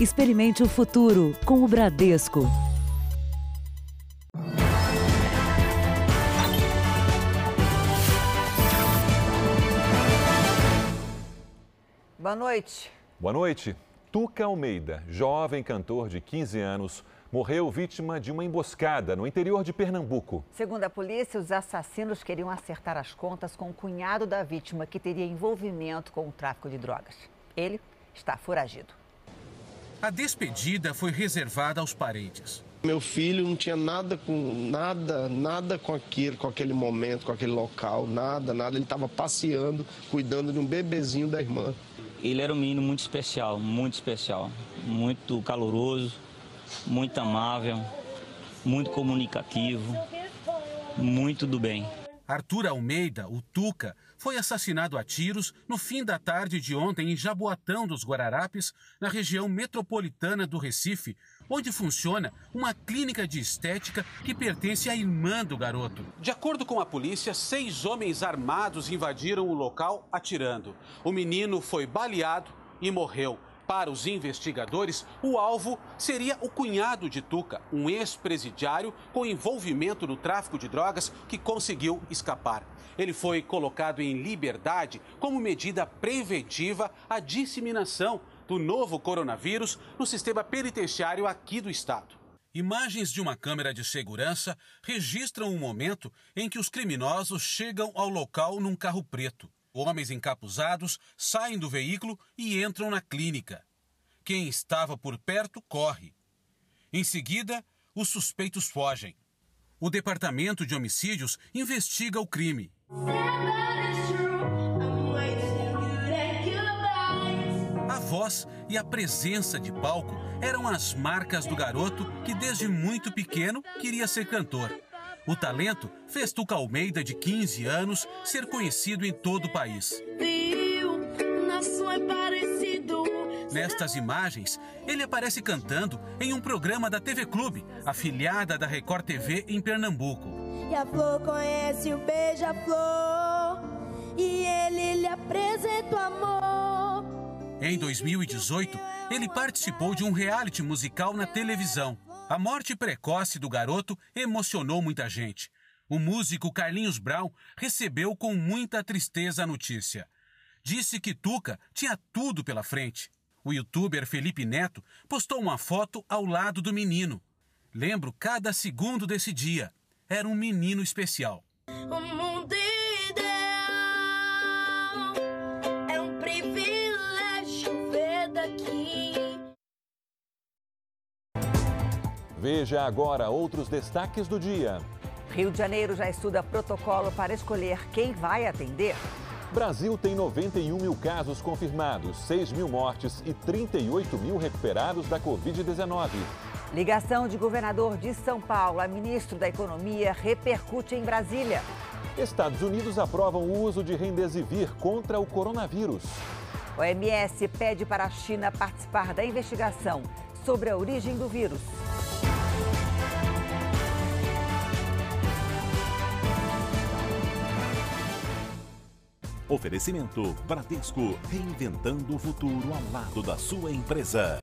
Experimente o futuro com o Bradesco. Boa noite. Boa noite. Tuca Almeida, jovem cantor de 15 anos, morreu vítima de uma emboscada no interior de Pernambuco. Segundo a polícia, os assassinos queriam acertar as contas com o cunhado da vítima, que teria envolvimento com o tráfico de drogas. Ele está foragido. A despedida foi reservada aos parentes. Meu filho não tinha nada com nada, nada com aquilo, com aquele momento, com aquele local, nada, nada. Ele estava passeando, cuidando de um bebezinho da irmã. Ele era um menino muito especial, muito especial, muito caloroso, muito amável, muito comunicativo, muito do bem. Arthur Almeida, o Tuca, foi assassinado a tiros no fim da tarde de ontem em Jaboatão dos Guararapes, na região metropolitana do Recife, onde funciona uma clínica de estética que pertence à irmã do garoto. De acordo com a polícia, seis homens armados invadiram o local atirando. O menino foi baleado e morreu. Para os investigadores, o alvo seria o cunhado de Tuca, um ex-presidiário com envolvimento no tráfico de drogas que conseguiu escapar. Ele foi colocado em liberdade como medida preventiva à disseminação do novo coronavírus no sistema penitenciário aqui do estado. Imagens de uma câmera de segurança registram o momento em que os criminosos chegam ao local num carro preto. Homens encapuzados saem do veículo e entram na clínica. Quem estava por perto corre. Em seguida, os suspeitos fogem. O Departamento de Homicídios investiga o crime. A voz e a presença de palco eram as marcas do garoto que desde muito pequeno queria ser cantor. O talento fez Tuca Almeida, de 15 anos, ser conhecido em todo o país. Nestas imagens, ele aparece cantando em um programa da TV Clube, afiliada da Record TV em Pernambuco. E a flor conhece o beija-flor, e ele lhe apresenta o amor. Em 2018, ele participou de um reality musical na televisão. A morte precoce do garoto emocionou muita gente. O músico Carlinhos Brown recebeu com muita tristeza a notícia. Disse que Tuca tinha tudo pela frente. O youtuber Felipe Neto postou uma foto ao lado do menino. Lembro cada segundo desse dia. Era um menino especial. O mundo ideal é um privilégio ver daqui. Veja agora outros destaques do dia. Rio de Janeiro já estuda protocolo para escolher quem vai atender. Brasil tem 91 mil casos confirmados, 6 mil mortes e 38 mil recuperados da Covid-19. Ligação de governador de São Paulo a ministro da Economia repercute em Brasília. Estados Unidos aprovam o uso de Remdesivir contra o coronavírus. O OMS pede para a China participar da investigação sobre a origem do vírus. Oferecimento Bradesco, reinventando o futuro ao lado da sua empresa.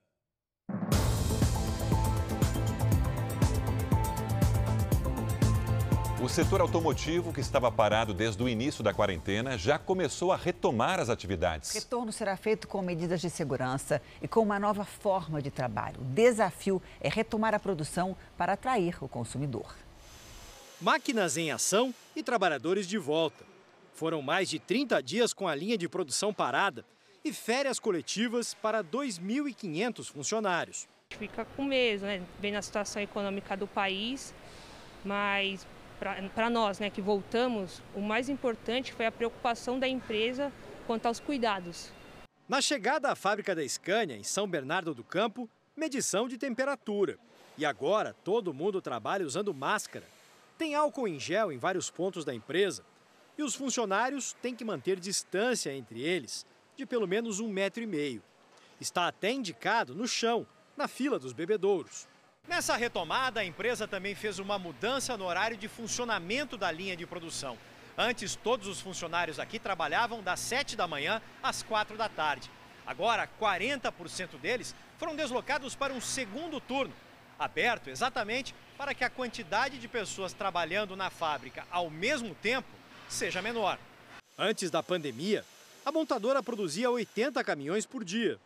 O setor automotivo, que estava parado desde o início da quarentena, já começou a retomar as atividades. O retorno será feito com medidas de segurança e com uma nova forma de trabalho. O desafio é retomar a produção para atrair o consumidor. Máquinas em ação e trabalhadores de volta. Foram mais de 30 dias com a linha de produção parada e férias coletivas para 2.500 funcionários. Fica com medo, né? Vendo a situação econômica do país, mas para nós, né, que voltamos, o mais importante foi a preocupação da empresa quanto aos cuidados. Na chegada à fábrica da Scania, em São Bernardo do Campo, medição de temperatura. E agora todo mundo trabalha usando máscara. Tem álcool em gel em vários pontos da empresa. E os funcionários têm que manter distância entre eles, de pelo menos um metro e meio. Está até indicado no chão, na fila dos bebedouros. Nessa retomada, a empresa também fez uma mudança no horário de funcionamento da linha de produção. Antes, todos os funcionários aqui trabalhavam das 7 da manhã às 4 da tarde. Agora, 40% deles foram deslocados para um segundo turno, aberto exatamente para que a quantidade de pessoas trabalhando na fábrica ao mesmo tempo seja menor. Antes da pandemia, a montadora produzia 80 caminhões por dia.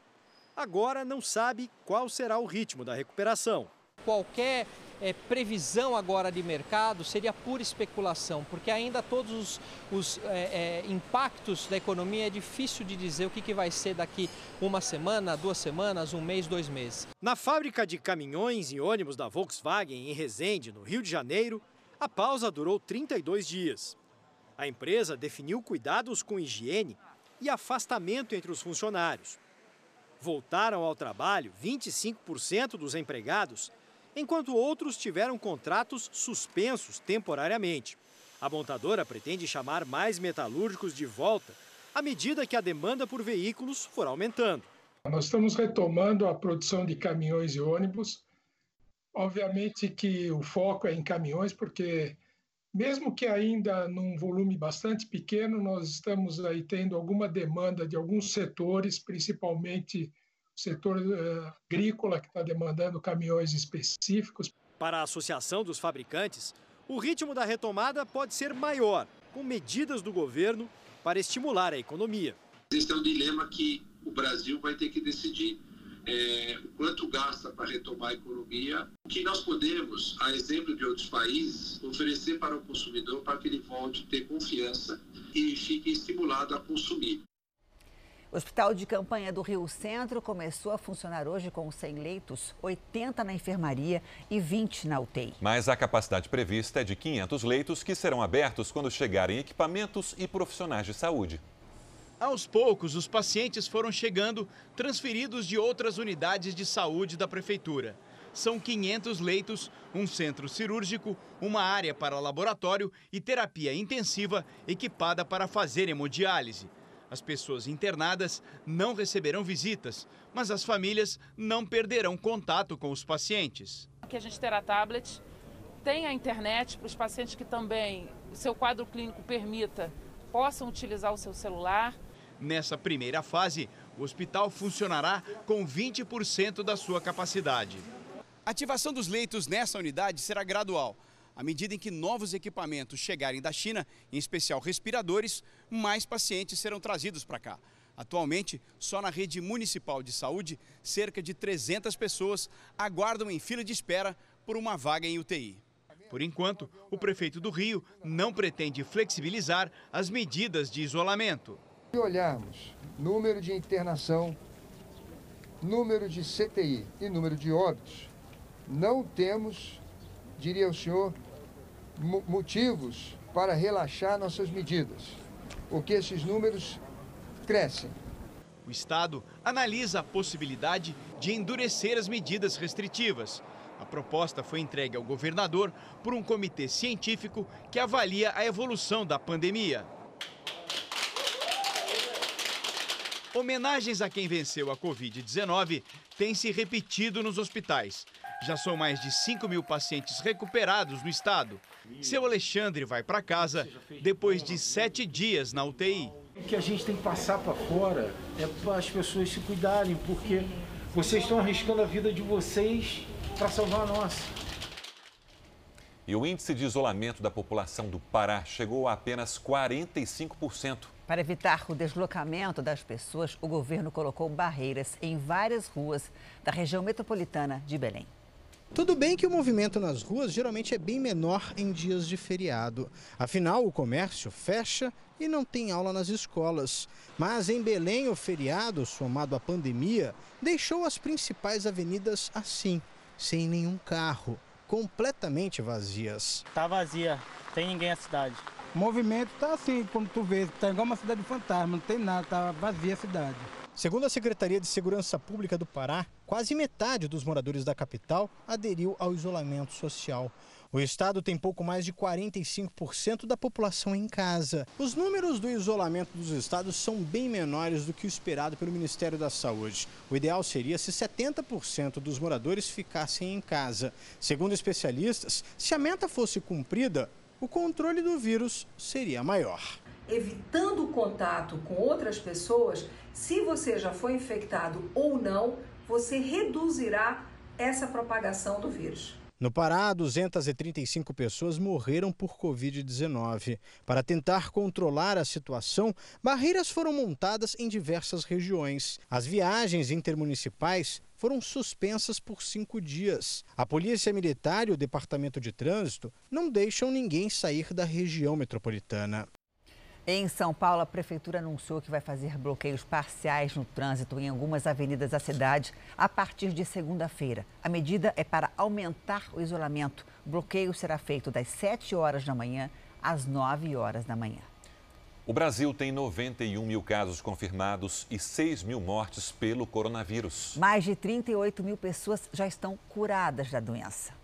Agora não sabe qual será o ritmo da recuperação. Qualquer é, previsão agora de mercado seria pura especulação, porque ainda todos os, os é, é, impactos da economia é difícil de dizer o que, que vai ser daqui uma semana, duas semanas, um mês, dois meses. Na fábrica de caminhões e ônibus da Volkswagen em Resende, no Rio de Janeiro, a pausa durou 32 dias. A empresa definiu cuidados com higiene e afastamento entre os funcionários. Voltaram ao trabalho 25% dos empregados, enquanto outros tiveram contratos suspensos temporariamente. A montadora pretende chamar mais metalúrgicos de volta à medida que a demanda por veículos for aumentando. Nós estamos retomando a produção de caminhões e ônibus. Obviamente que o foco é em caminhões, porque mesmo que ainda num volume bastante pequeno, nós estamos aí tendo alguma demanda de alguns setores, principalmente setor uh, agrícola, que está demandando caminhões específicos. Para a Associação dos Fabricantes, o ritmo da retomada pode ser maior, com medidas do governo para estimular a economia. Esse é um dilema que o Brasil vai ter que decidir é, o quanto gasta para retomar a economia, o que nós podemos, a exemplo de outros países, oferecer para o consumidor para que ele volte a ter confiança e fique estimulado a consumir. O Hospital de Campanha do Rio Centro começou a funcionar hoje com 100 leitos, 80 na enfermaria e 20 na UTI. Mas a capacidade prevista é de 500 leitos que serão abertos quando chegarem equipamentos e profissionais de saúde. Aos poucos, os pacientes foram chegando, transferidos de outras unidades de saúde da prefeitura. São 500 leitos, um centro cirúrgico, uma área para laboratório e terapia intensiva equipada para fazer hemodiálise. As pessoas internadas não receberão visitas, mas as famílias não perderão contato com os pacientes. Aqui a gente terá tablet, tem a internet para os pacientes que também o seu quadro clínico permita possam utilizar o seu celular. Nessa primeira fase, o hospital funcionará com 20% da sua capacidade. A ativação dos leitos nessa unidade será gradual. À medida em que novos equipamentos chegarem da China, em especial respiradores, mais pacientes serão trazidos para cá. Atualmente, só na rede municipal de saúde, cerca de 300 pessoas aguardam em fila de espera por uma vaga em UTI. Por enquanto, o prefeito do Rio não pretende flexibilizar as medidas de isolamento. Se olharmos número de internação, número de CTI e número de óbitos, não temos, diria o senhor, motivos para relaxar nossas medidas, porque esses números crescem. O Estado analisa a possibilidade de endurecer as medidas restritivas. A proposta foi entregue ao governador por um comitê científico que avalia a evolução da pandemia. Homenagens a quem venceu a Covid-19 têm se repetido nos hospitais. Já são mais de 5 mil pacientes recuperados no estado. Seu Alexandre vai para casa depois de sete dias na UTI. O que a gente tem que passar para fora é para as pessoas se cuidarem, porque vocês estão arriscando a vida de vocês para salvar a nossa. E o índice de isolamento da população do Pará chegou a apenas 45%. Para evitar o deslocamento das pessoas, o governo colocou barreiras em várias ruas da região metropolitana de Belém. Tudo bem que o movimento nas ruas geralmente é bem menor em dias de feriado. Afinal, o comércio fecha e não tem aula nas escolas. Mas em Belém, o feriado, somado à pandemia, deixou as principais avenidas assim, sem nenhum carro, completamente vazias. Tá vazia, tem ninguém na cidade. O movimento tá assim, como tu vê, tá igual uma cidade fantasma, não tem nada, tá vazia a cidade. Segundo a Secretaria de Segurança Pública do Pará, quase metade dos moradores da capital aderiu ao isolamento social. O estado tem pouco mais de 45% da população em casa. Os números do isolamento dos estados são bem menores do que o esperado pelo Ministério da Saúde. O ideal seria se 70% dos moradores ficassem em casa. Segundo especialistas, se a meta fosse cumprida, o controle do vírus seria maior. evitando o contato com outras pessoas, se você já foi infectado ou não, você reduzirá essa propagação do vírus. No Pará, 235 pessoas morreram por Covid-19. Para tentar controlar a situação, barreiras foram montadas em diversas regiões. As viagens intermunicipais foram suspensas por cinco dias. A Polícia Militar e o Departamento de Trânsito não deixam ninguém sair da região metropolitana. Em São Paulo, a prefeitura anunciou que vai fazer bloqueios parciais no trânsito em algumas avenidas da cidade a partir de segunda-feira. A medida é para aumentar o isolamento. O bloqueio será feito das 7 horas da manhã às 9 horas da manhã. O Brasil tem 91 mil casos confirmados e 6 mil mortes pelo coronavírus. Mais de 38 mil pessoas já estão curadas da doença.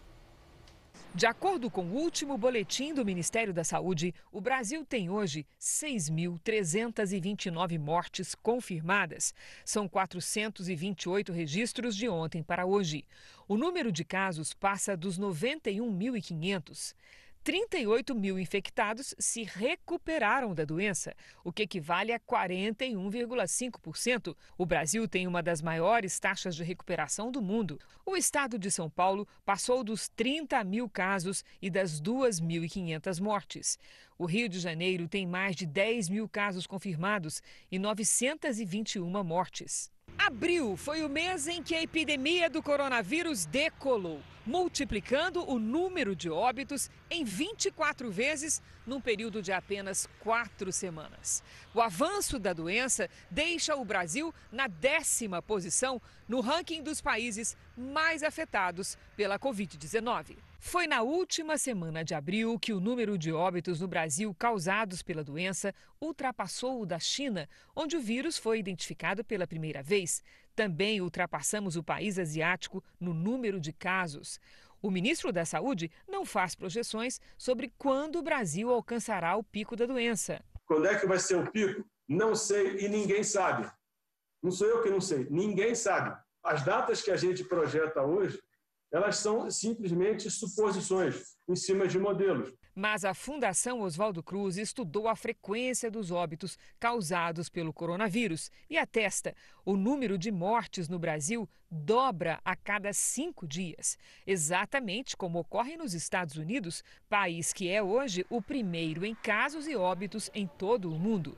De acordo com o último boletim do Ministério da Saúde, o Brasil tem hoje 6.329 mortes confirmadas. São 428 registros de ontem para hoje. O número de casos passa dos 91.500. 38 mil infectados se recuperaram da doença, o que equivale a 41,5%. O Brasil tem uma das maiores taxas de recuperação do mundo. O estado de São Paulo passou dos 30 mil casos e das 2.500 mortes. O Rio de Janeiro tem mais de 10 mil casos confirmados e 921 mortes. Abril foi o mês em que a epidemia do coronavírus decolou, multiplicando o número de óbitos em 24 vezes num período de apenas quatro semanas. O avanço da doença deixa o Brasil na décima posição no ranking dos países mais afetados pela Covid-19. Foi na última semana de abril que o número de óbitos no Brasil causados pela doença ultrapassou o da China, onde o vírus foi identificado pela primeira vez. Também ultrapassamos o país asiático no número de casos. O ministro da Saúde não faz projeções sobre quando o Brasil alcançará o pico da doença. Quando é que vai ser o pico? Não sei e ninguém sabe. Não sou eu que não sei, ninguém sabe. As datas que a gente projeta hoje elas são simplesmente suposições em cima de modelos. Mas a Fundação Oswaldo Cruz estudou a frequência dos óbitos causados pelo coronavírus e atesta o número de mortes no Brasil dobra a cada cinco dias, exatamente como ocorre nos Estados Unidos, país que é hoje o primeiro em casos e óbitos em todo o mundo.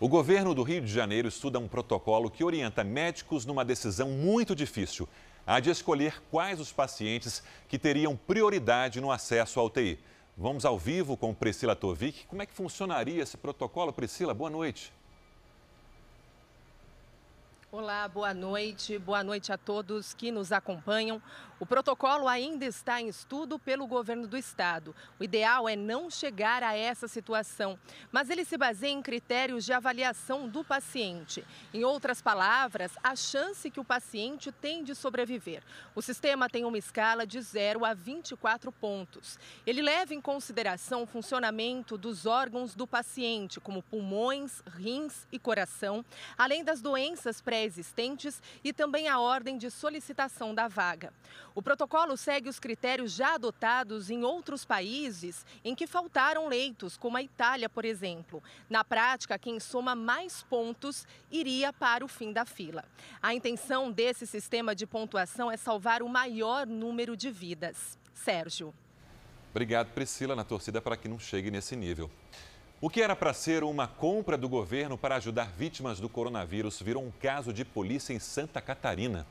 O governo do Rio de Janeiro estuda um protocolo que orienta médicos numa decisão muito difícil a de escolher quais os pacientes que teriam prioridade no acesso à UTI. Vamos ao vivo com Priscila Tovic. Como é que funcionaria esse protocolo? Priscila, boa noite. Olá, boa noite. Boa noite a todos que nos acompanham. O protocolo ainda está em estudo pelo governo do estado. O ideal é não chegar a essa situação, mas ele se baseia em critérios de avaliação do paciente. Em outras palavras, a chance que o paciente tem de sobreviver. O sistema tem uma escala de 0 a 24 pontos. Ele leva em consideração o funcionamento dos órgãos do paciente, como pulmões, rins e coração, além das doenças pré pré-existentes e também a ordem de solicitação da vaga. O protocolo segue os critérios já adotados em outros países em que faltaram leitos, como a Itália, por exemplo. Na prática, quem soma mais pontos iria para o fim da fila. A intenção desse sistema de pontuação é salvar o maior número de vidas. Sérgio. Obrigado, Priscila, na torcida para que não chegue nesse nível. O que era para ser uma compra do governo para ajudar vítimas do coronavírus virou um caso de polícia em Santa Catarina.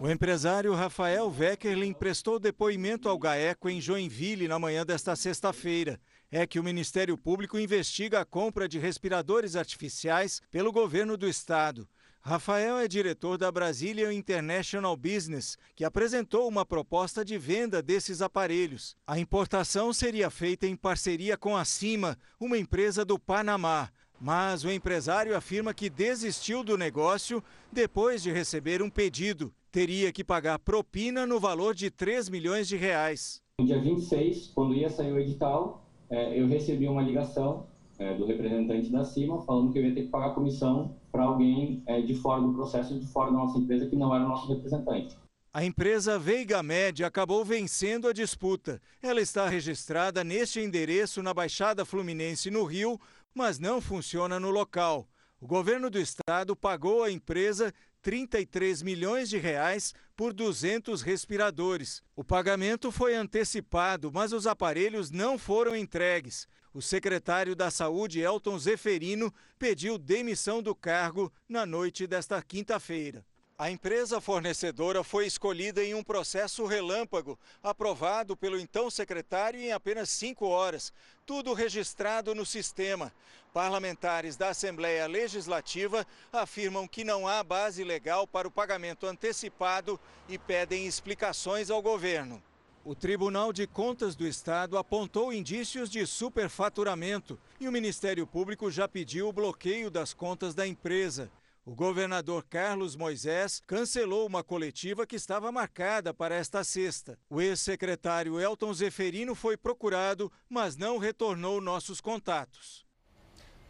O empresário Rafael Weckerlin prestou depoimento ao GAECO em Joinville na manhã desta sexta-feira. É que o Ministério Público investiga a compra de respiradores artificiais pelo governo do estado. Rafael é diretor da Brazilian International Business, que apresentou uma proposta de venda desses aparelhos. A importação seria feita em parceria com a Cima, uma empresa do Panamá. Mas o empresário afirma que desistiu do negócio depois de receber um pedido. Teria que pagar propina no valor de 3 milhões de reais. No dia 26, quando ia sair o edital, é, eu recebi uma ligação é, do representante da CIMA falando que eu ia ter que pagar comissão para alguém é, de fora do processo, de fora da nossa empresa, que não era o nosso representante. A empresa Veiga Med acabou vencendo a disputa. Ela está registrada neste endereço na Baixada Fluminense, no Rio, mas não funciona no local. O governo do estado pagou à empresa 33 milhões de reais por 200 respiradores. O pagamento foi antecipado, mas os aparelhos não foram entregues. O secretário da Saúde, Elton Zeferino, pediu demissão do cargo na noite desta quinta-feira. A empresa fornecedora foi escolhida em um processo relâmpago, aprovado pelo então secretário em apenas cinco horas. Tudo registrado no sistema. Parlamentares da Assembleia Legislativa afirmam que não há base legal para o pagamento antecipado e pedem explicações ao governo. O Tribunal de Contas do Estado apontou indícios de superfaturamento e o Ministério Público já pediu o bloqueio das contas da empresa. O governador Carlos Moisés cancelou uma coletiva que estava marcada para esta sexta. O ex-secretário Elton Zeferino foi procurado, mas não retornou nossos contatos.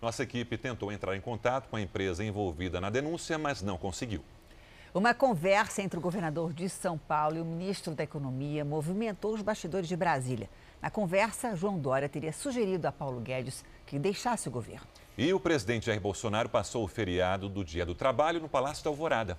Nossa equipe tentou entrar em contato com a empresa envolvida na denúncia, mas não conseguiu. Uma conversa entre o governador de São Paulo e o ministro da Economia movimentou os bastidores de Brasília. Na conversa, João Dória teria sugerido a Paulo Guedes que deixasse o governo. E o presidente Jair Bolsonaro passou o feriado do Dia do Trabalho no Palácio da Alvorada.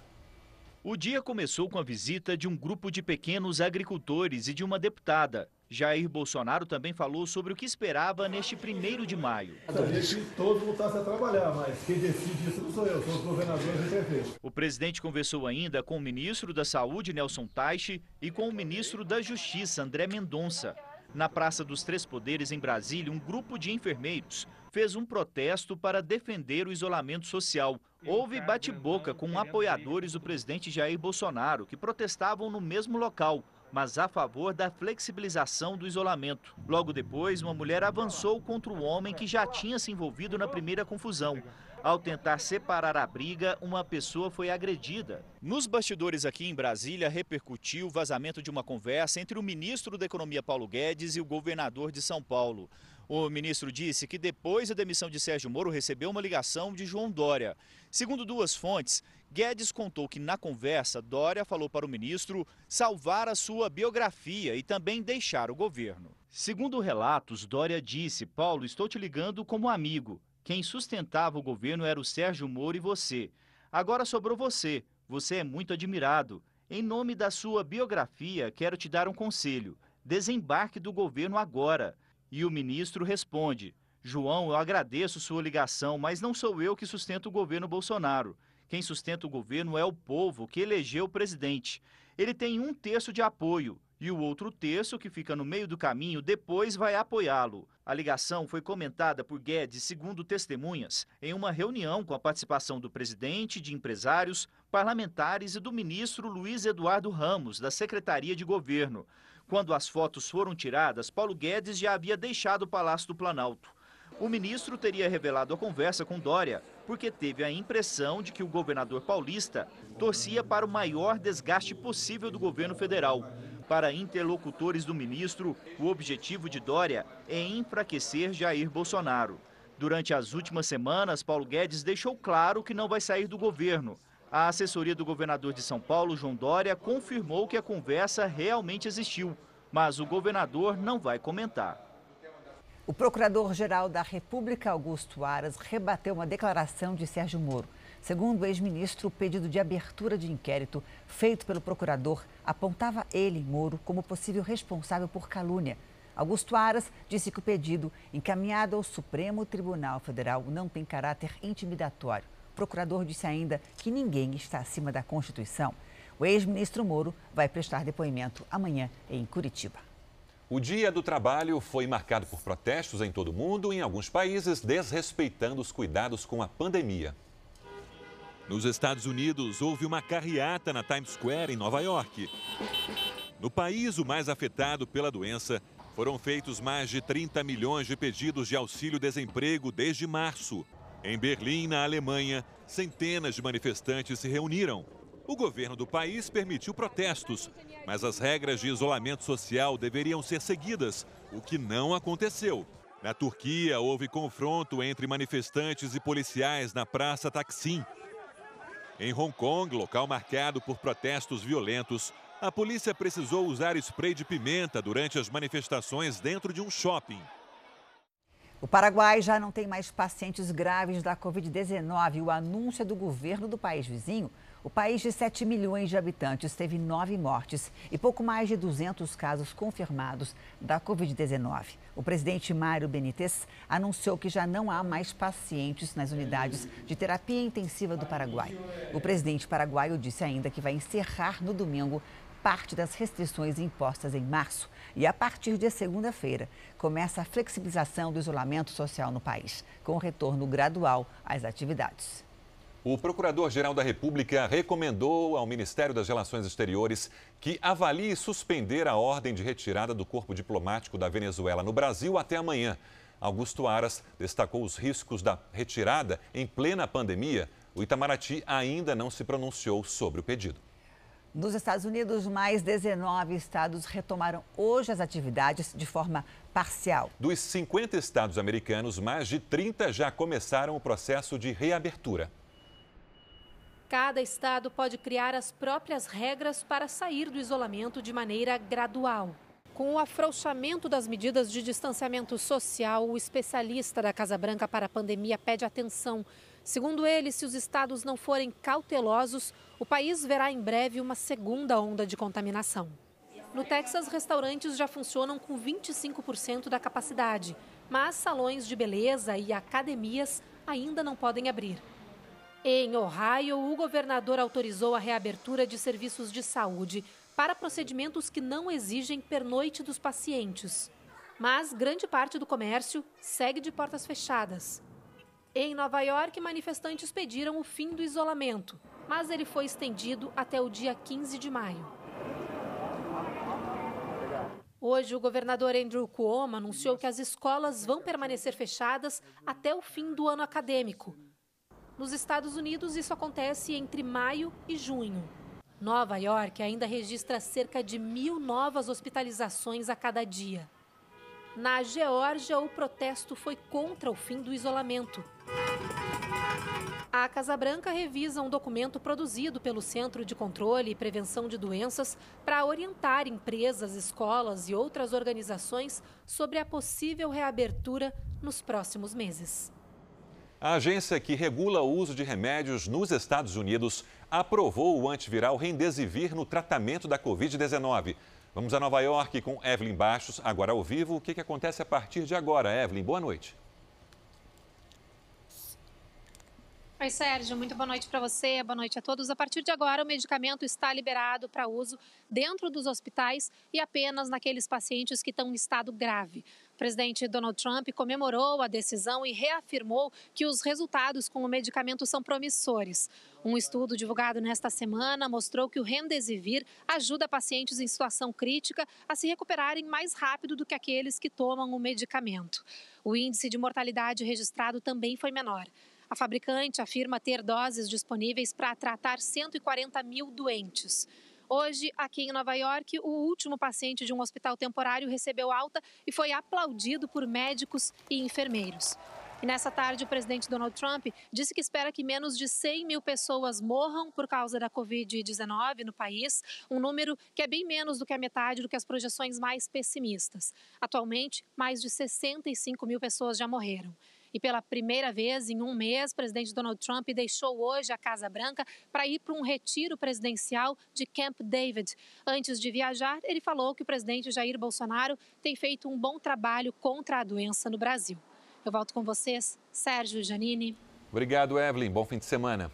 O dia começou com a visita de um grupo de pequenos agricultores e de uma deputada. Jair Bolsonaro também falou sobre o que esperava neste primeiro de maio. Que todos voltassem a trabalhar, mas quem decide isso não sou eu, são os governadores e prefeitos. O presidente conversou ainda com o ministro da Saúde, Nelson Taixe, e com o ministro da Justiça, André Mendonça. Na Praça dos Três Poderes, em Brasília, um grupo de enfermeiros fez um protesto para defender o isolamento social. Houve bate-boca com apoiadores do presidente Jair Bolsonaro, que protestavam no mesmo local mas a favor da flexibilização do isolamento. Logo depois, uma mulher avançou contra o homem que já tinha se envolvido na primeira confusão. Ao tentar separar a briga, uma pessoa foi agredida. Nos bastidores aqui em Brasília, repercutiu o vazamento de uma conversa entre o ministro da Economia Paulo Guedes e o governador de São Paulo. O ministro disse que depois da demissão de Sérgio Moro recebeu uma ligação de João Dória. Segundo duas fontes, Guedes contou que na conversa Dória falou para o ministro salvar a sua biografia e também deixar o governo. Segundo relatos, Dória disse: Paulo, estou te ligando como amigo. Quem sustentava o governo era o Sérgio Moro e você. Agora sobrou você. Você é muito admirado. Em nome da sua biografia, quero te dar um conselho. Desembarque do governo agora. E o ministro responde: João, eu agradeço sua ligação, mas não sou eu que sustento o governo Bolsonaro. Quem sustenta o governo é o povo que elegeu o presidente. Ele tem um terço de apoio e o outro terço, que fica no meio do caminho, depois vai apoiá-lo. A ligação foi comentada por Guedes, segundo testemunhas, em uma reunião com a participação do presidente, de empresários, parlamentares e do ministro Luiz Eduardo Ramos, da Secretaria de Governo. Quando as fotos foram tiradas, Paulo Guedes já havia deixado o Palácio do Planalto. O ministro teria revelado a conversa com Dória, porque teve a impressão de que o governador paulista torcia para o maior desgaste possível do governo federal. Para interlocutores do ministro, o objetivo de Dória é enfraquecer Jair Bolsonaro. Durante as últimas semanas, Paulo Guedes deixou claro que não vai sair do governo. A assessoria do governador de São Paulo, João Dória, confirmou que a conversa realmente existiu, mas o governador não vai comentar. O Procurador-Geral da República, Augusto Aras, rebateu uma declaração de Sérgio Moro. Segundo o ex-ministro, o pedido de abertura de inquérito feito pelo procurador apontava ele, Moro, como possível responsável por calúnia. Augusto Aras disse que o pedido, encaminhado ao Supremo Tribunal Federal, não tem caráter intimidatório. Procurador disse ainda que ninguém está acima da Constituição. O ex-ministro Moro vai prestar depoimento amanhã em Curitiba. O Dia do Trabalho foi marcado por protestos em todo o mundo em alguns países desrespeitando os cuidados com a pandemia. Nos Estados Unidos, houve uma carreata na Times Square, em Nova York. No país o mais afetado pela doença, foram feitos mais de 30 milhões de pedidos de auxílio-desemprego desde março. Em Berlim, na Alemanha, centenas de manifestantes se reuniram. O governo do país permitiu protestos, mas as regras de isolamento social deveriam ser seguidas, o que não aconteceu. Na Turquia, houve confronto entre manifestantes e policiais na Praça Taksim. Em Hong Kong, local marcado por protestos violentos, A polícia precisou usar spray de pimenta durante as manifestações dentro de um shopping. O Paraguai já não tem mais pacientes graves da Covid-19. O anúncio é do governo do país vizinho. O país de 7 milhões de habitantes teve nove mortes e pouco mais de 200 casos confirmados da Covid-19. O presidente Mário Benítez anunciou que já não há mais pacientes nas unidades de terapia intensiva do Paraguai. O presidente paraguaio disse ainda que vai encerrar no domingo parte das restrições impostas em março e, a partir de segunda-feira, começa a flexibilização do isolamento social no país, com retorno gradual às atividades. O Procurador-Geral da República recomendou ao Ministério das Relações Exteriores que avalie suspender a ordem de retirada do corpo diplomático da Venezuela no Brasil até amanhã. Augusto Aras destacou os riscos da retirada em plena pandemia. O Itamaraty ainda não se pronunciou sobre o pedido. Nos Estados Unidos, mais 19 estados retomaram hoje as atividades de forma parcial. Dos 50 estados americanos, mais de 30 já começaram o processo de reabertura. Cada estado pode criar as próprias regras para sair do isolamento de maneira gradual. Com o afrouxamento das medidas de distanciamento social, o especialista da Casa Branca para a pandemia pede atenção Segundo ele, se os estados não forem cautelosos, o país verá em breve uma segunda onda de contaminação. No Texas, restaurantes já funcionam com 25% da capacidade, mas salões de beleza e academias ainda não podem abrir. Em Ohio, o governador autorizou a reabertura de serviços de saúde para procedimentos que não exigem pernoite dos pacientes. Mas grande parte do comércio segue de portas fechadas. Em Nova York, manifestantes pediram o fim do isolamento, mas ele foi estendido até o dia 15 de maio. Hoje, o governador Andrew Cuomo anunciou que as escolas vão permanecer fechadas até o fim do ano acadêmico. Nos Estados Unidos, isso acontece entre maio e junho. Nova York ainda registra cerca de mil novas hospitalizações a cada dia. Na Geórgia, o protesto foi contra o fim do isolamento. A Casa Branca revisa um documento produzido pelo Centro de Controle e Prevenção de Doenças para orientar empresas, escolas e outras organizações sobre a possível reabertura nos próximos meses. A agência que regula o uso de remédios nos Estados Unidos aprovou o antiviral Remdesivir no tratamento da Covid-19. Vamos a Nova York com Evelyn Baixos, agora ao vivo. O que, que acontece a partir de agora? Evelyn, boa noite. Oi, Sérgio, muito boa noite para você, boa noite a todos. A partir de agora, o medicamento está liberado para uso dentro dos hospitais e apenas naqueles pacientes que estão em estado grave. O presidente Donald Trump comemorou a decisão e reafirmou que os resultados com o medicamento são promissores. Um estudo divulgado nesta semana mostrou que o Remdesivir ajuda pacientes em situação crítica a se recuperarem mais rápido do que aqueles que tomam o medicamento. O índice de mortalidade registrado também foi menor. A fabricante afirma ter doses disponíveis para tratar 140 mil doentes. Hoje, aqui em Nova York, o último paciente de um hospital temporário recebeu alta e foi aplaudido por médicos e enfermeiros. E nessa tarde, o presidente Donald Trump disse que espera que menos de 100 mil pessoas morram por causa da Covid-19 no país, um número que é bem menos do que a metade do que as projeções mais pessimistas. Atualmente, mais de 65 mil pessoas já morreram. E pela primeira vez em um mês, o presidente Donald Trump deixou hoje a Casa Branca para ir para um retiro presidencial de Camp David. Antes de viajar, ele falou que o presidente Jair Bolsonaro tem feito um bom trabalho contra a doença no Brasil. Eu volto com vocês, Sérgio Janine. Obrigado, Evelyn. Bom fim de semana.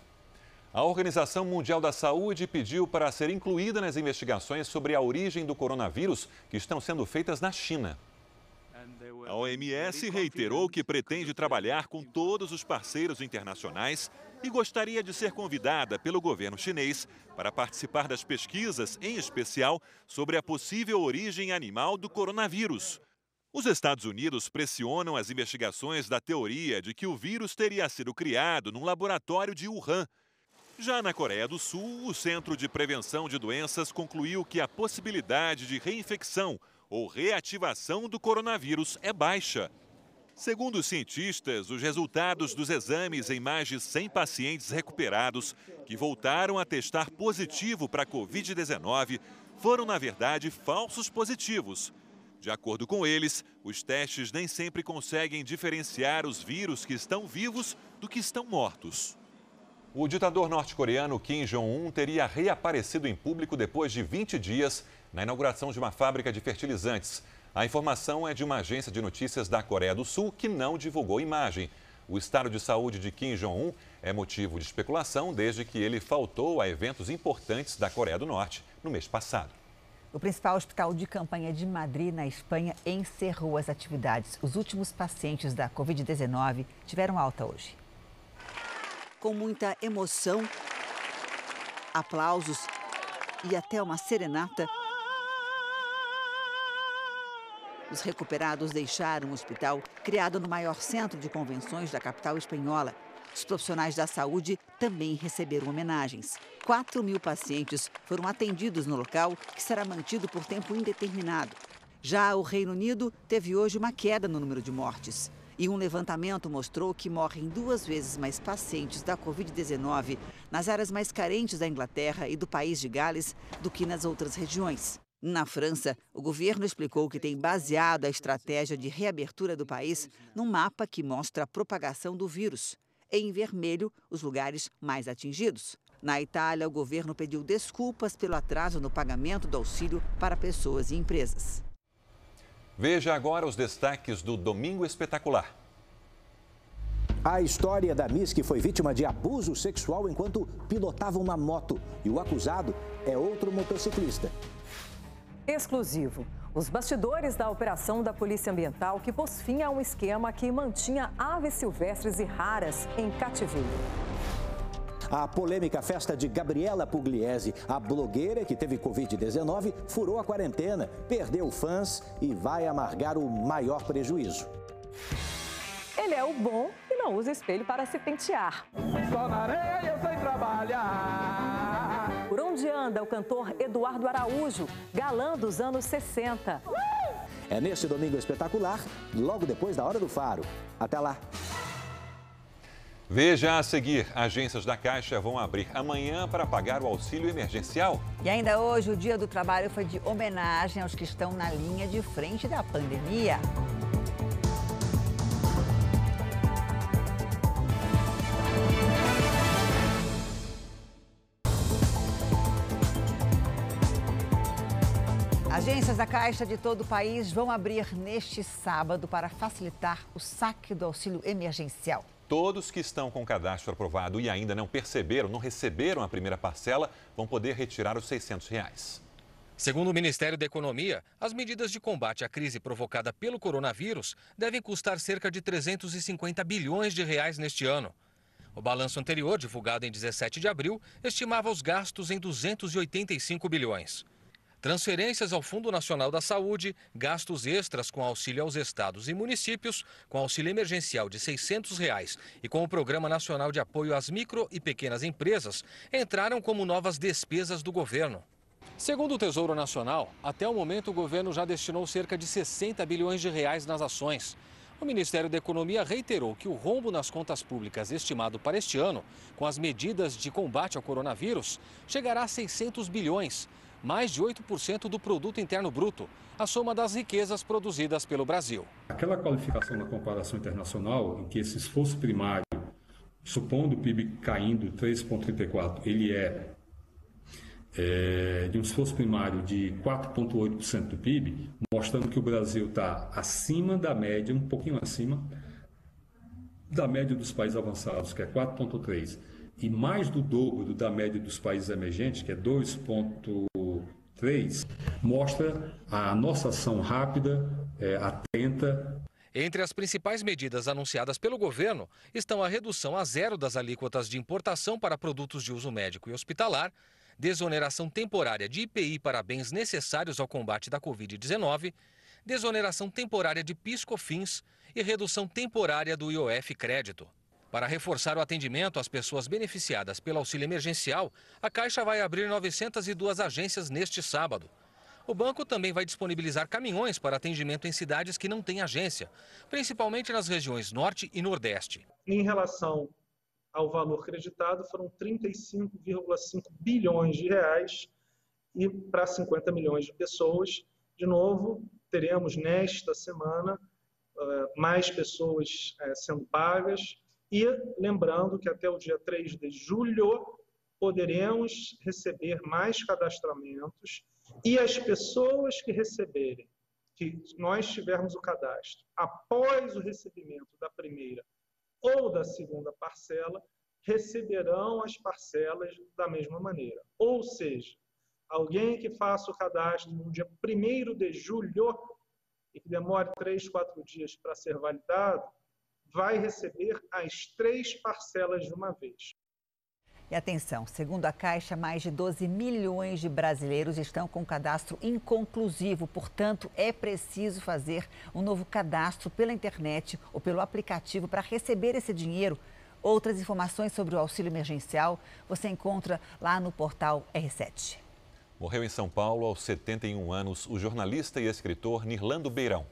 A Organização Mundial da Saúde pediu para ser incluída nas investigações sobre a origem do coronavírus que estão sendo feitas na China. A OMS reiterou que pretende trabalhar com todos os parceiros internacionais e gostaria de ser convidada pelo governo chinês para participar das pesquisas, em especial sobre a possível origem animal do coronavírus. Os Estados Unidos pressionam as investigações da teoria de que o vírus teria sido criado num laboratório de Wuhan. Já na Coreia do Sul, o Centro de Prevenção de Doenças concluiu que a possibilidade de reinfecção ou reativação do coronavírus é baixa. Segundo os cientistas, os resultados dos exames em mais de 100 pacientes recuperados que voltaram a testar positivo para a Covid-19 foram, na verdade, falsos positivos. De acordo com eles, os testes nem sempre conseguem diferenciar os vírus que estão vivos do que estão mortos. O ditador norte-coreano Kim Jong-un teria reaparecido em público depois de 20 dias na inauguração de uma fábrica de fertilizantes. A informação é de uma agência de notícias da Coreia do Sul que não divulgou imagem. O estado de saúde de Kim Jong-un é motivo de especulação desde que ele faltou a eventos importantes da Coreia do Norte no mês passado. O principal hospital de campanha de Madrid, na Espanha, encerrou as atividades. Os últimos pacientes da Covid-19 tiveram alta hoje. Com muita emoção, aplausos e até uma serenata, os recuperados deixaram o hospital, criado no maior centro de convenções da capital espanhola. Os profissionais da saúde também receberam homenagens. 4 mil pacientes foram atendidos no local, que será mantido por tempo indeterminado. Já o Reino Unido teve hoje uma queda no número de mortes. E um levantamento mostrou que morrem duas vezes mais pacientes da Covid-19 nas áreas mais carentes da Inglaterra e do país de Gales do que nas outras regiões. Na França, o governo explicou que tem baseado a estratégia de reabertura do país num mapa que mostra a propagação do vírus em vermelho os lugares mais atingidos. Na Itália, o governo pediu desculpas pelo atraso no pagamento do auxílio para pessoas e empresas. Veja agora os destaques do Domingo Espetacular. A história da Miss que foi vítima de abuso sexual enquanto pilotava uma moto. E o acusado é outro motociclista. Exclusivo. Os bastidores da operação da Polícia Ambiental que pôs fim a um esquema que mantinha aves silvestres e raras em cativeiro. A polêmica festa de Gabriela Pugliese, a blogueira que teve Covid-19, furou a quarentena, perdeu fãs e vai amargar o maior prejuízo. Ele é o bom e não usa espelho para se pentear. Só na areia eu sei trabalhar. Por onde anda o cantor Eduardo Araújo, galã dos anos 60? É neste domingo espetacular, logo depois da Hora do Faro. Até lá! Veja a seguir: agências da Caixa vão abrir amanhã para pagar o auxílio emergencial. E ainda hoje, o Dia do Trabalho foi de homenagem aos que estão na linha de frente da pandemia. Da Caixa de todo o país vão abrir neste sábado para facilitar o saque do auxílio emergencial. Todos que estão com o cadastro aprovado e ainda não perceberam, não receberam a primeira parcela, vão poder retirar os 600 reais. Segundo o Ministério da Economia, as medidas de combate à crise provocada pelo coronavírus devem custar cerca de 350 bilhões de reais neste ano. O balanço anterior, divulgado em 17 de abril, estimava os gastos em 285 bilhões. Transferências ao Fundo Nacional da Saúde, gastos extras com auxílio aos estados e municípios, com auxílio emergencial de 600 reais e com o Programa Nacional de Apoio às Micro e Pequenas Empresas, entraram como novas despesas do governo. Segundo o Tesouro Nacional, até o momento o governo já destinou cerca de 60 bilhões de reais nas ações. O Ministério da Economia reiterou que o rombo nas contas públicas estimado para este ano, com as medidas de combate ao coronavírus, chegará a 600 bilhões, mais de 8% do produto interno bruto, a soma das riquezas produzidas pelo Brasil. Aquela qualificação na comparação internacional, em que esse esforço primário, supondo o PIB caindo 3,34, ele é, é, de um esforço primário de 4,8% do PIB, mostrando que o Brasil está acima da média, um pouquinho acima da média dos países avançados, que é 4,3% e mais do dobro da média dos países emergentes, que é 2,3, mostra a nossa ação rápida, é, atenta. Entre as principais medidas anunciadas pelo governo estão a redução a zero das alíquotas de importação para produtos de uso médico e hospitalar, desoneração temporária de IPI para bens necessários ao combate da Covid-19, desoneração temporária de PIS/COFINS e redução temporária do IOF crédito. Para reforçar o atendimento às pessoas beneficiadas pelo auxílio emergencial, a Caixa vai abrir 902 agências neste sábado. O banco também vai disponibilizar caminhões para atendimento em cidades que não têm agência, principalmente nas regiões Norte e Nordeste. Em relação ao valor creditado, foram 35,5 bilhões de reais e para 50 milhões de pessoas. De novo, teremos nesta semana mais pessoas sendo pagas e lembrando que até o dia 3 de julho poderemos receber mais cadastramentos e as pessoas que receberem, que nós tivermos o cadastro após o recebimento da primeira ou da segunda parcela, receberão as parcelas da mesma maneira. Ou seja, alguém que faça o cadastro no dia 1 de julho e que demore três, quatro dias para ser validado, vai receber as três parcelas de uma vez. E atenção, segundo a Caixa, mais de 12 milhões de brasileiros estão com cadastro inconclusivo. Portanto, é preciso fazer um novo cadastro pela internet ou pelo aplicativo para receber esse dinheiro. Outras informações sobre o auxílio emergencial você encontra lá no portal R7. Morreu em São Paulo aos 71 anos o jornalista e escritor Nirlando Beirão.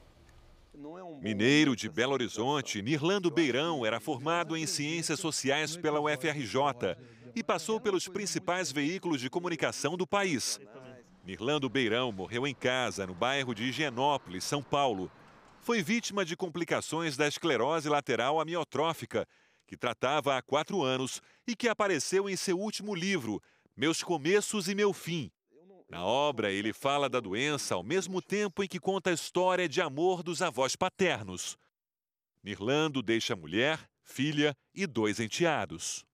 Mineiro de Belo Horizonte, Nirlando Beirão era formado em Ciências Sociais pela UFRJ e passou pelos principais veículos de comunicação do país. Nirlando Beirão morreu em casa, no bairro de Higienópolis, São Paulo. Foi vítima de complicações da esclerose lateral amiotrófica, que tratava há quatro anos e que apareceu em seu último livro, Meus Começos e Meu Fim. Na obra, ele fala da doença ao mesmo tempo em que conta a história de amor dos avós paternos. Nirlando deixa mulher, filha e dois enteados.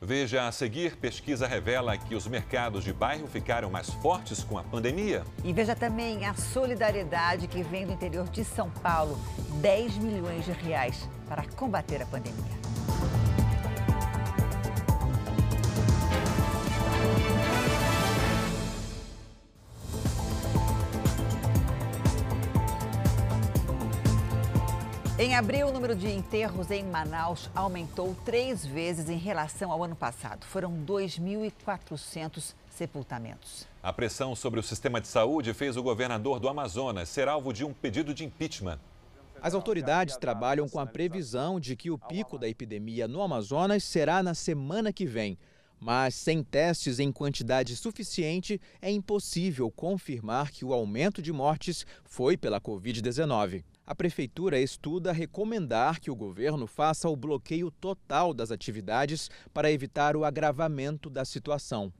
Veja a seguir: pesquisa revela que os mercados de bairro ficaram mais fortes com a pandemia. E veja também a solidariedade que vem do interior de São Paulo 10 milhões de reais para combater a pandemia. Em abril, o número de enterros em Manaus aumentou três vezes em relação ao ano passado. Foram 2.400 sepultamentos. A pressão sobre o sistema de saúde fez o governador do Amazonas ser alvo de um pedido de impeachment. As autoridades trabalham com a previsão de que o pico da epidemia no Amazonas será na semana que vem. Mas sem testes em quantidade suficiente, é impossível confirmar que o aumento de mortes foi pela Covid-19. A prefeitura estuda recomendar que o governo faça o bloqueio total das atividades para evitar o agravamento da situação.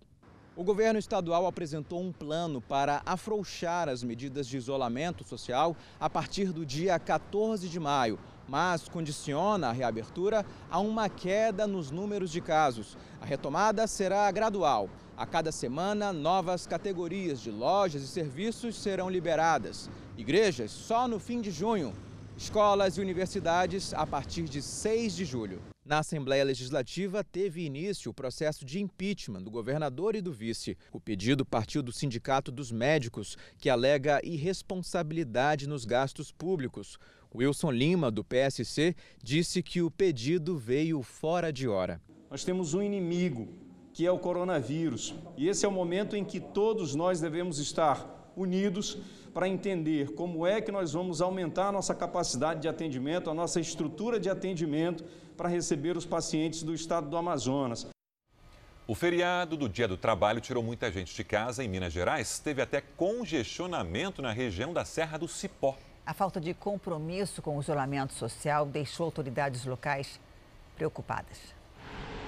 O governo estadual apresentou um plano para afrouxar as medidas de isolamento social a partir do dia 14 de maio, mas condiciona a reabertura a uma queda nos números de casos. A retomada será gradual. A cada semana, novas categorias de lojas e serviços serão liberadas. Igrejas só no fim de junho. Escolas e universidades a partir de 6 de julho. Na Assembleia Legislativa, teve início o processo de impeachment do governador e do vice. O pedido partiu do Sindicato dos Médicos, que alega irresponsabilidade nos gastos públicos. Wilson Lima, do PSC, disse que o pedido veio fora de hora. Nós temos um inimigo, que é o coronavírus, e esse é o momento em que todos nós devemos estar unidos para entender como é que nós vamos aumentar a nossa capacidade de atendimento, a nossa estrutura de atendimento para receber os pacientes do estado do Amazonas. O feriado do Dia do Trabalho tirou muita gente de casa em Minas Gerais. Teve até congestionamento na região da Serra do Cipó. A falta de compromisso com o isolamento social deixou autoridades locais preocupadas.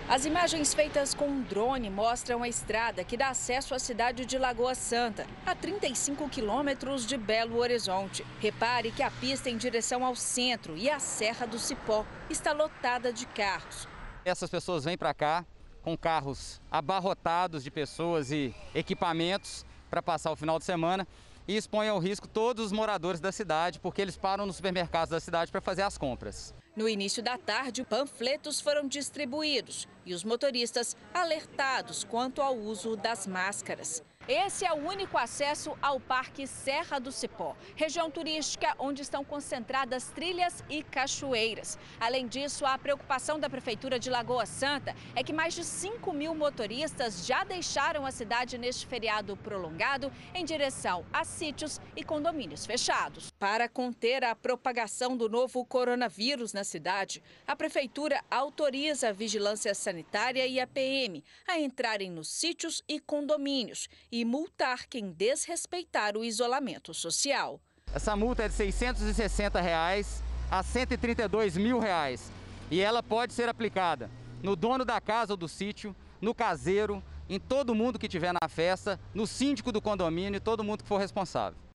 As imagens feitas com um drone mostram a estrada que dá acesso à cidade de Lagoa Santa, a 35 quilômetros de Belo Horizonte. Repare que a pista em direção ao centro e à Serra do Cipó está lotada de carros. Essas pessoas vêm para cá com carros abarrotados de pessoas e equipamentos para passar o final de semana e expõe ao risco todos os moradores da cidade, porque eles param nos supermercados da cidade para fazer as compras. No início da tarde, panfletos foram distribuídos e os motoristas alertados quanto ao uso das máscaras. Esse é o único acesso ao Parque Serra do Cipó, região turística onde estão concentradas trilhas e cachoeiras. Além disso, a preocupação da Prefeitura de Lagoa Santa é que mais de 5 mil motoristas já deixaram a cidade neste feriado prolongado em direção a sítios e condomínios fechados. Para conter a propagação do novo coronavírus na cidade, a Prefeitura autoriza a Vigilância Sanitária e a PM a entrarem nos sítios e condomínios e multar quem desrespeitar o isolamento social. Essa multa é de 660 reais a 132 mil reais e ela pode ser aplicada no dono da casa ou do sítio, no caseiro, em todo mundo que estiver na festa, no síndico do condomínio e todo mundo que for responsável.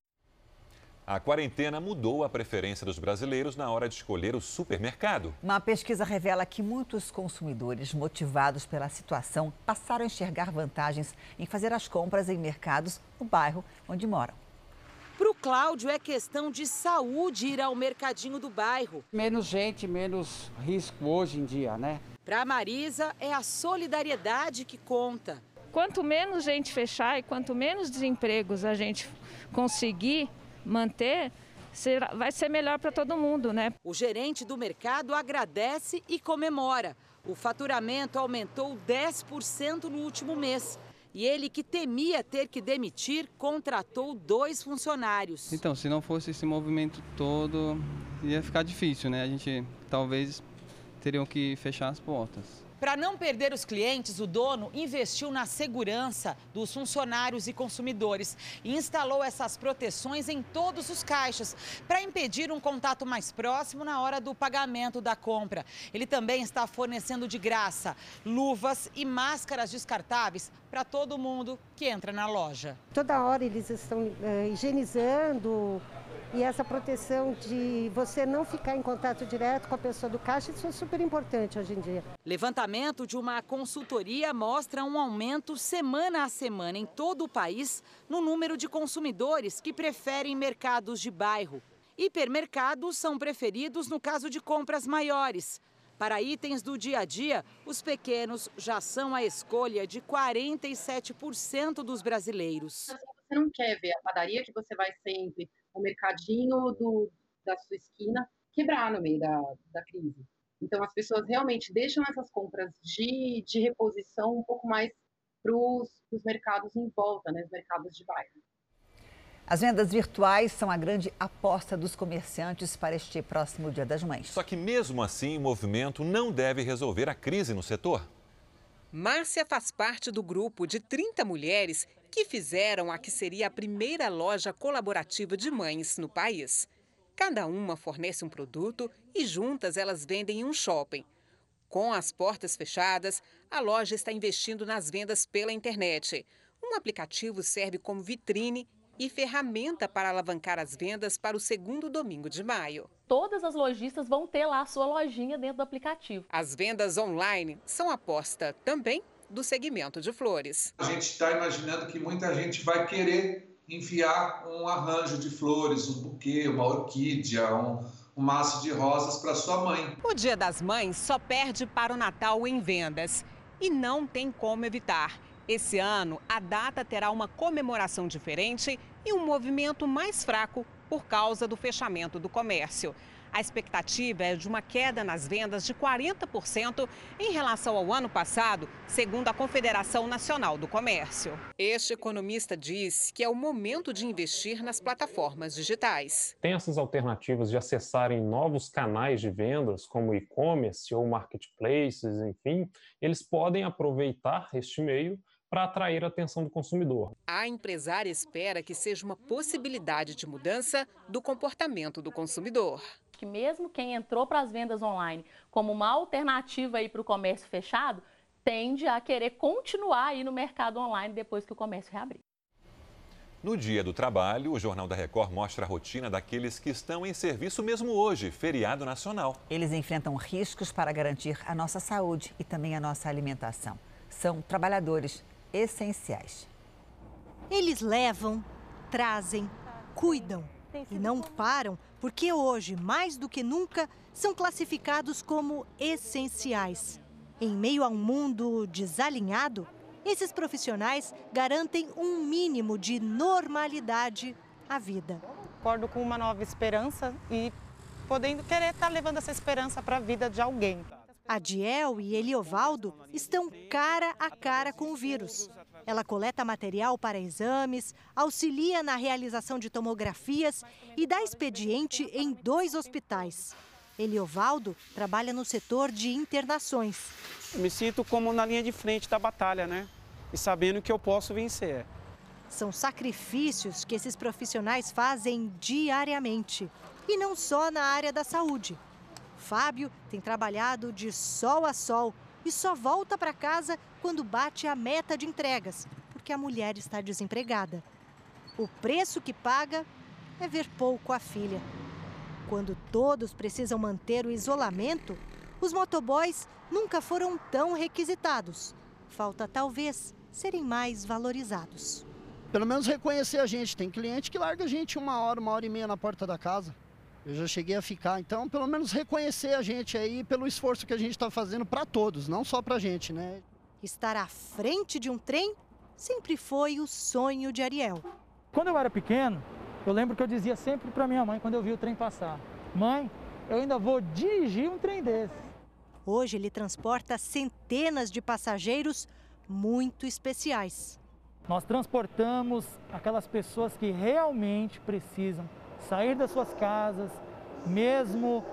A quarentena mudou a preferência dos brasileiros na hora de escolher o supermercado. Uma pesquisa revela que muitos consumidores, motivados pela situação, passaram a enxergar vantagens em fazer as compras em mercados no bairro onde moram. Para o Cláudio, é questão de saúde ir ao mercadinho do bairro. Menos gente, menos risco hoje em dia, né? Para a Marisa, é a solidariedade que conta. Quanto menos gente fechar e quanto menos desempregos a gente conseguir manter, será, vai ser melhor para todo mundo, né? O gerente do mercado agradece e comemora. O faturamento aumentou 10% no último mês. E ele, que temia ter que demitir, contratou dois funcionários. Então, se não fosse esse movimento todo, ia ficar difícil, né? A gente talvez teriam que fechar as portas. Para não perder os clientes, o dono investiu na segurança dos funcionários e consumidores e instalou essas proteções em todos os caixas para impedir um contato mais próximo na hora do pagamento da compra. Ele também está fornecendo de graça luvas e máscaras descartáveis para todo mundo que entra na loja. Toda hora eles estão uh, higienizando, e essa proteção de você não ficar em contato direto com a pessoa do caixa, isso é super importante hoje em dia. Levantamento de uma consultoria mostra um aumento semana a semana em todo o país no número de consumidores que preferem mercados de bairro. Hipermercados são preferidos no caso de compras maiores. Para itens do dia a dia, os pequenos já são a escolha de 47% dos brasileiros. Você não quer ver a padaria que você vai sempre o mercadinho do, da sua esquina quebrar no meio da, da crise. Então, as pessoas realmente deixam essas compras de, de reposição um pouco mais para os mercados em volta, né, os mercados de bairro. As vendas virtuais são a grande aposta dos comerciantes para este próximo Dia das Mães. Só que, mesmo assim, o movimento não deve resolver a crise no setor. Márcia faz parte do grupo de 30 mulheres que fizeram a que seria a primeira loja colaborativa de mães no país. Cada uma fornece um produto e juntas elas vendem em um shopping. Com as portas fechadas, a loja está investindo nas vendas pela internet. Um aplicativo serve como vitrine e ferramenta para alavancar as vendas para o segundo domingo de maio. Todas as lojistas vão ter lá a sua lojinha dentro do aplicativo. As vendas online são aposta também do segmento de flores. A gente está imaginando que muita gente vai querer enviar um arranjo de flores, um buquê, uma orquídea, um, um maço de rosas para sua mãe. O Dia das Mães só perde para o Natal em vendas e não tem como evitar. Esse ano, a data terá uma comemoração diferente e um movimento mais fraco por causa do fechamento do comércio. A expectativa é de uma queda nas vendas de 40% em relação ao ano passado, segundo a Confederação Nacional do Comércio. Este economista diz que é o momento de investir nas plataformas digitais. Tem essas alternativas de acessarem novos canais de vendas, como e-commerce ou marketplaces, enfim, eles podem aproveitar este meio para atrair a atenção do consumidor. A empresária espera que seja uma possibilidade de mudança do comportamento do consumidor. Que mesmo quem entrou para as vendas online como uma alternativa para o comércio fechado, tende a querer continuar aí no mercado online depois que o comércio reabrir. No Dia do Trabalho, o Jornal da Record mostra a rotina daqueles que estão em serviço mesmo hoje, feriado nacional. Eles enfrentam riscos para garantir a nossa saúde e também a nossa alimentação. São trabalhadores essenciais. Eles levam, trazem, cuidam e não param porque hoje, mais do que nunca, são classificados como essenciais. Em meio a um mundo desalinhado, Esses profissionais garantem um mínimo de normalidade à vida. Acordo com uma nova esperança e podendo querer estar levando essa esperança para a vida de alguém. Adiel e Eliovaldo estão cara a cara com o vírus. Ela coleta material para exames, auxilia na realização de tomografias e dá expediente em dois hospitais. Eliovaldo trabalha no setor de internações. Me sinto como na linha de frente da batalha, né? E sabendo que eu posso vencer. São sacrifícios que esses profissionais fazem diariamente. E não só na área da saúde. Fábio tem trabalhado de sol a sol e só volta para casa quando bate a meta de entregas, porque a mulher está desempregada. O preço que paga é ver pouco a filha. Quando todos precisam manter o isolamento, os motoboys nunca foram tão requisitados. Falta talvez serem mais valorizados. Pelo menos reconhecer a gente. Tem cliente que larga a gente uma hora, uma hora e meia na porta da casa. Eu já cheguei a ficar. Então, pelo menos reconhecer a gente aí pelo esforço que a gente está fazendo para todos, não só para a gente, né? Estar à frente de um trem sempre foi o sonho de Ariel. Quando eu era pequeno, eu lembro que eu dizia sempre para minha mãe quando eu via o trem passar: Mãe, eu ainda vou dirigir um trem desse. Hoje ele transporta centenas de passageiros muito especiais. Nós transportamos aquelas pessoas que realmente precisam sair das suas casas, mesmo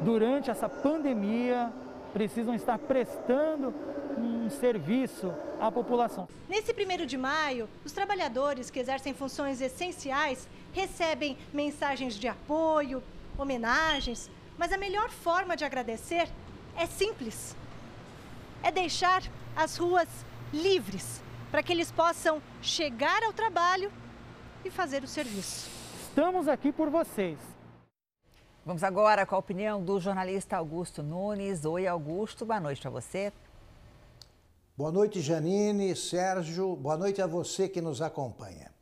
durante essa pandemia, precisam estar prestando um serviço à população. Nesse primeiro de maio, os trabalhadores que exercem funções essenciais recebem mensagens de apoio, homenagens, mas a melhor forma de agradecer é simples. É deixar as ruas livres para que eles possam chegar ao trabalho e fazer o serviço. Estamos aqui por vocês. Vamos agora com a opinião do jornalista Augusto Nunes. Oi, Augusto, boa noite para você. Boa noite, Janine, Sérgio, boa noite a você que nos acompanha.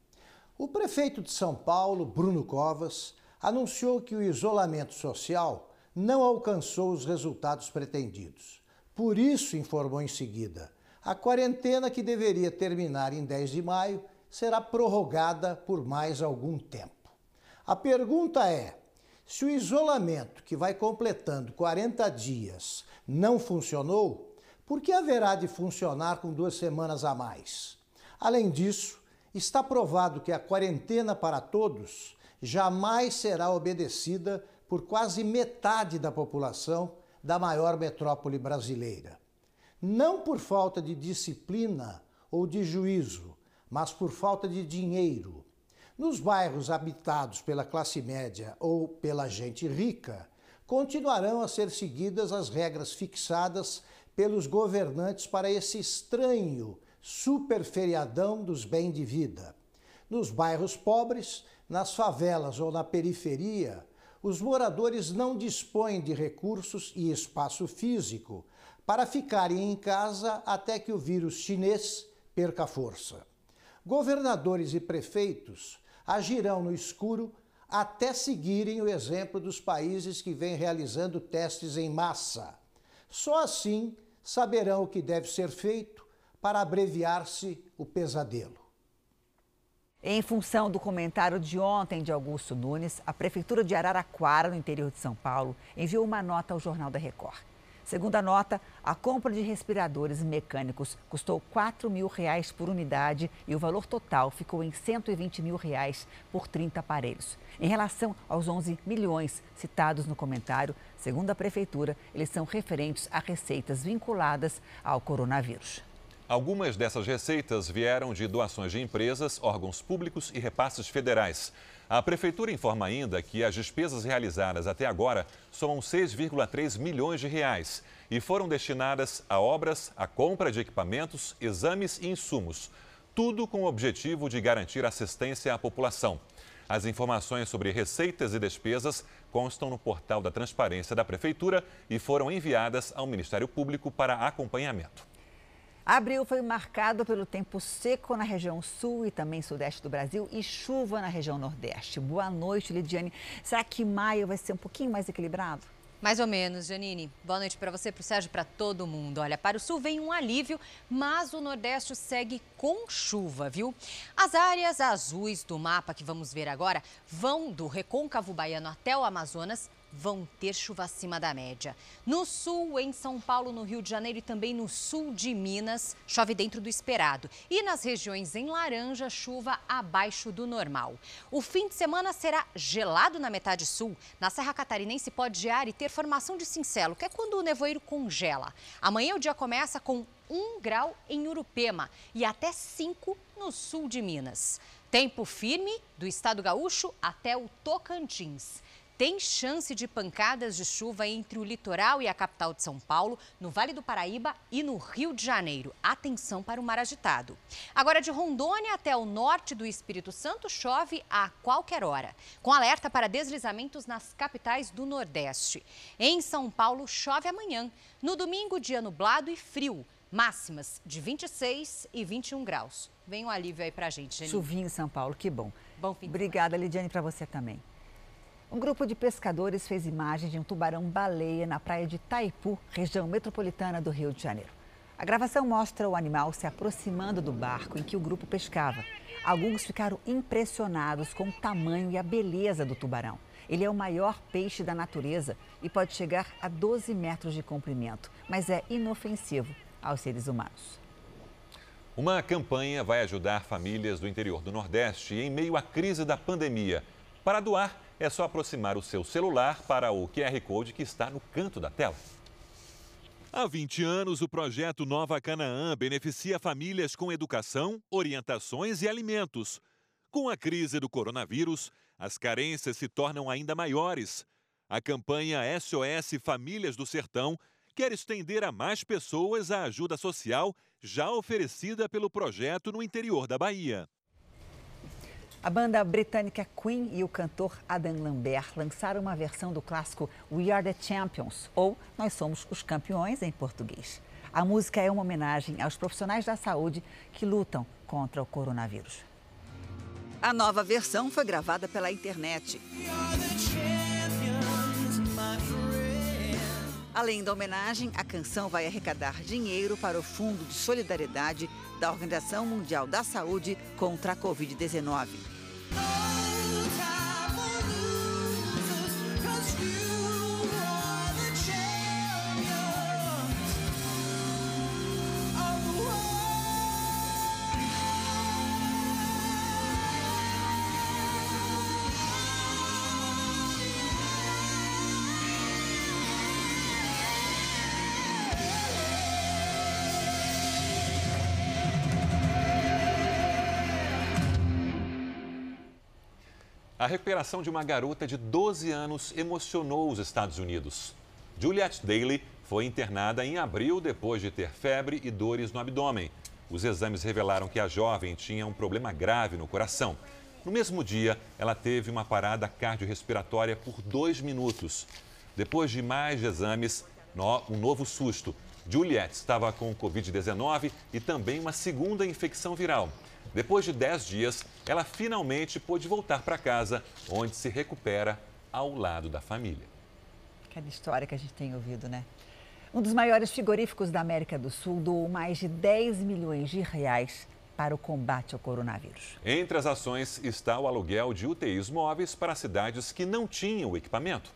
O prefeito de São Paulo, Bruno Covas, anunciou que o isolamento social não alcançou os resultados pretendidos. Por isso, informou em seguida, a quarentena que deveria terminar em 10 de maio será prorrogada por mais algum tempo. A pergunta é: se o isolamento que vai completando 40 dias não funcionou, por que haverá de funcionar com duas semanas a mais? Além disso, está provado que a quarentena para todos jamais será obedecida por quase metade da população da maior metrópole brasileira. Não por falta de disciplina ou de juízo, mas por falta de dinheiro, nos bairros habitados pela classe média ou pela gente rica, continuarão a ser seguidas as regras fixadas pelos governantes para esse estranho superferiadão dos bem de vida. Nos bairros pobres, nas favelas ou na periferia, os moradores não dispõem de recursos e espaço físico para ficarem em casa até que o vírus chinês perca força. Governadores e prefeitos agirão no escuro até seguirem o exemplo dos países que vêm realizando testes em massa. Só assim saberão o que deve ser feito para abreviar-se o pesadelo. Em função do comentário de ontem de Augusto Nunes, a Prefeitura de Araraquara, no interior de São Paulo, enviou uma nota ao Jornal da Record. Segundo a nota, a compra de respiradores mecânicos custou 4 mil reais por unidade e o valor total ficou em 120 mil reais por 30 aparelhos. Em relação aos 11 milhões citados no comentário, segundo a Prefeitura, eles são referentes a receitas vinculadas ao coronavírus. Algumas dessas receitas vieram de doações de empresas, órgãos públicos e repasses federais. A Prefeitura informa ainda que as despesas realizadas até agora somam 6,3 milhões de reais e foram destinadas a obras, a compra de equipamentos, exames e insumos. Tudo com o objetivo de garantir assistência à população. As informações sobre receitas e despesas constam no portal da Transparência da Prefeitura e foram enviadas ao Ministério Público para acompanhamento. Abril foi marcado pelo tempo seco na região sul e também sudeste do Brasil e chuva na região nordeste. Boa noite, Lidiane. Será que maio vai ser um pouquinho mais equilibrado? Mais ou menos, Janine. Boa noite para você, para o Sérgio, para todo mundo. Olha, para o sul vem um alívio, mas o Nordeste segue com chuva, viu? As áreas azuis do mapa que vamos ver agora vão do recôncavo baiano até o Amazonas vão ter chuva acima da média. No sul, em São Paulo, no Rio de Janeiro e também no sul de Minas, chove dentro do esperado. E nas regiões em laranja, chuva abaixo do normal. O fim de semana será gelado na metade sul. Na Serra Catarinense pode gear e ter formação de cincelo, que é quando o nevoeiro congela. Amanhã o dia começa com 1 grau em Urupema e até 5 no sul de Minas. Tempo firme do estado gaúcho até o Tocantins. Tem chance de pancadas de chuva entre o litoral e a capital de São Paulo, no Vale do Paraíba e no Rio de Janeiro. Atenção para o mar agitado. Agora, de Rondônia até o norte do Espírito Santo, chove a qualquer hora, com alerta para deslizamentos nas capitais do Nordeste. Em São Paulo, chove amanhã. No domingo, dia nublado e frio. Máximas de 26 e 21 graus. Vem um alívio aí pra gente, gente. Chuvinho em São Paulo, que bom. Bom fim Obrigada, Lidiane, para você também. Um grupo de pescadores fez imagens de um tubarão-baleia na praia de Taipu, região metropolitana do Rio de Janeiro. A gravação mostra o animal se aproximando do barco em que o grupo pescava. Alguns ficaram impressionados com o tamanho e a beleza do tubarão. Ele é o maior peixe da natureza e pode chegar a 12 metros de comprimento, mas é inofensivo aos seres humanos. Uma campanha vai ajudar famílias do interior do Nordeste em meio à crise da pandemia. Para doar, é só aproximar o seu celular para o QR Code que está no canto da tela. Há 20 anos, o projeto Nova Canaã beneficia famílias com educação, orientações e alimentos. Com a crise do coronavírus, as carências se tornam ainda maiores. A campanha SOS Famílias do Sertão quer estender a mais pessoas a ajuda social já oferecida pelo projeto no interior da Bahia. A banda britânica Queen e o cantor Adam Lambert lançaram uma versão do clássico We Are the Champions, ou Nós Somos os Campeões em português. A música é uma homenagem aos profissionais da saúde que lutam contra o coronavírus. A nova versão foi gravada pela internet. Além da homenagem, a canção vai arrecadar dinheiro para o Fundo de Solidariedade da Organização Mundial da Saúde contra a Covid-19. Recuperação de uma garota de 12 anos emocionou os Estados Unidos. Juliette Daly foi internada em abril depois de ter febre e dores no abdômen. Os exames revelaram que a jovem tinha um problema grave no coração. No mesmo dia, ela teve uma parada cardiorrespiratória por dois minutos. Depois de mais exames, um novo susto. Juliette estava com Covid-19 e também uma segunda infecção viral. Depois de 10 dias, ela finalmente pôde voltar para casa, onde se recupera ao lado da família. Aquela história que a gente tem ouvido, né? Um dos maiores frigoríficos da América do Sul doou mais de 10 milhões de reais para o combate ao coronavírus. Entre as ações está o aluguel de UTIs móveis para cidades que não tinham equipamento.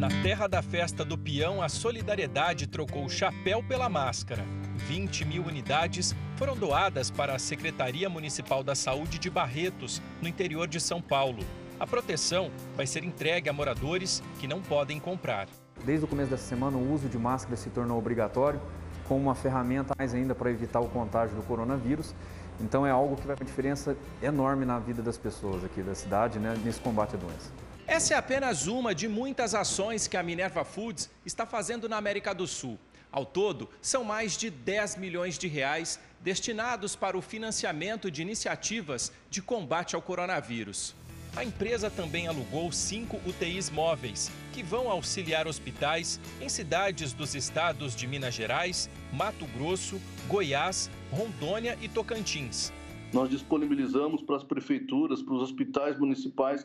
Na terra da festa do peão, a solidariedade trocou o chapéu pela máscara. 20 mil unidades foram doadas para a Secretaria Municipal da Saúde de Barretos, no interior de São Paulo. A proteção vai ser entregue a moradores que não podem comprar. Desde o começo dessa semana, o uso de máscara se tornou obrigatório, como uma ferramenta mais ainda para evitar o contágio do coronavírus. Então é algo que vai fazer uma diferença enorme na vida das pessoas aqui da cidade, né, nesse combate à doença. Essa é apenas uma de muitas ações que a Minerva Foods está fazendo na América do Sul. Ao todo, são mais de 10 milhões de reais destinados para o financiamento de iniciativas de combate ao coronavírus. A empresa também alugou cinco UTIs móveis, que vão auxiliar hospitais em cidades dos estados de Minas Gerais, Mato Grosso, Goiás, Rondônia e Tocantins. nós disponibilizamos para as prefeituras, para os hospitais municipais,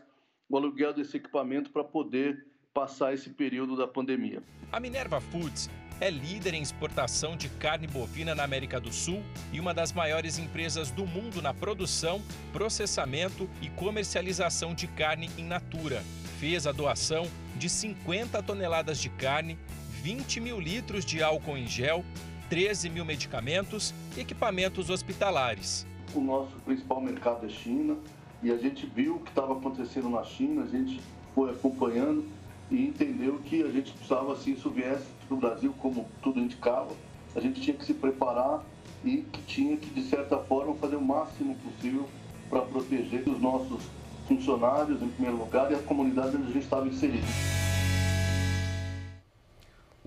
o aluguel desse equipamento para poder passar esse período da pandemia. A Minerva Foods é líder em exportação de carne bovina na América do Sul e uma das maiores empresas do mundo na produção, processamento e comercialização de carne in natura. Fez a doação de 50 toneladas de carne, 20 mil litros de álcool em gel, 13 mil medicamentos e equipamentos hospitalares. O nosso principal mercado é China e a gente viu o que estava acontecendo na China, a gente foi acompanhando e entendeu que a gente precisava, se isso viesse para o Brasil, como tudo indicava, a gente tinha que se preparar e que tinha que, de certa forma, fazer o máximo possível para proteger os nossos funcionários, em primeiro lugar, e a comunidade onde a gente estava inserido.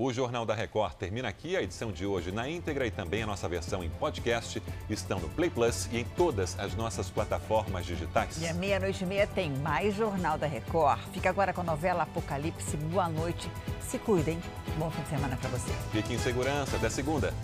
O Jornal da Record termina aqui. A edição de hoje na íntegra e também a nossa versão em podcast estão no Play Plus e em todas as nossas plataformas digitais. E à meia-noite e meia tem mais Jornal da Record. Fica agora com a novela Apocalipse. Boa noite. Se cuidem. Bom fim de semana para você. Fique em segurança. Até segunda.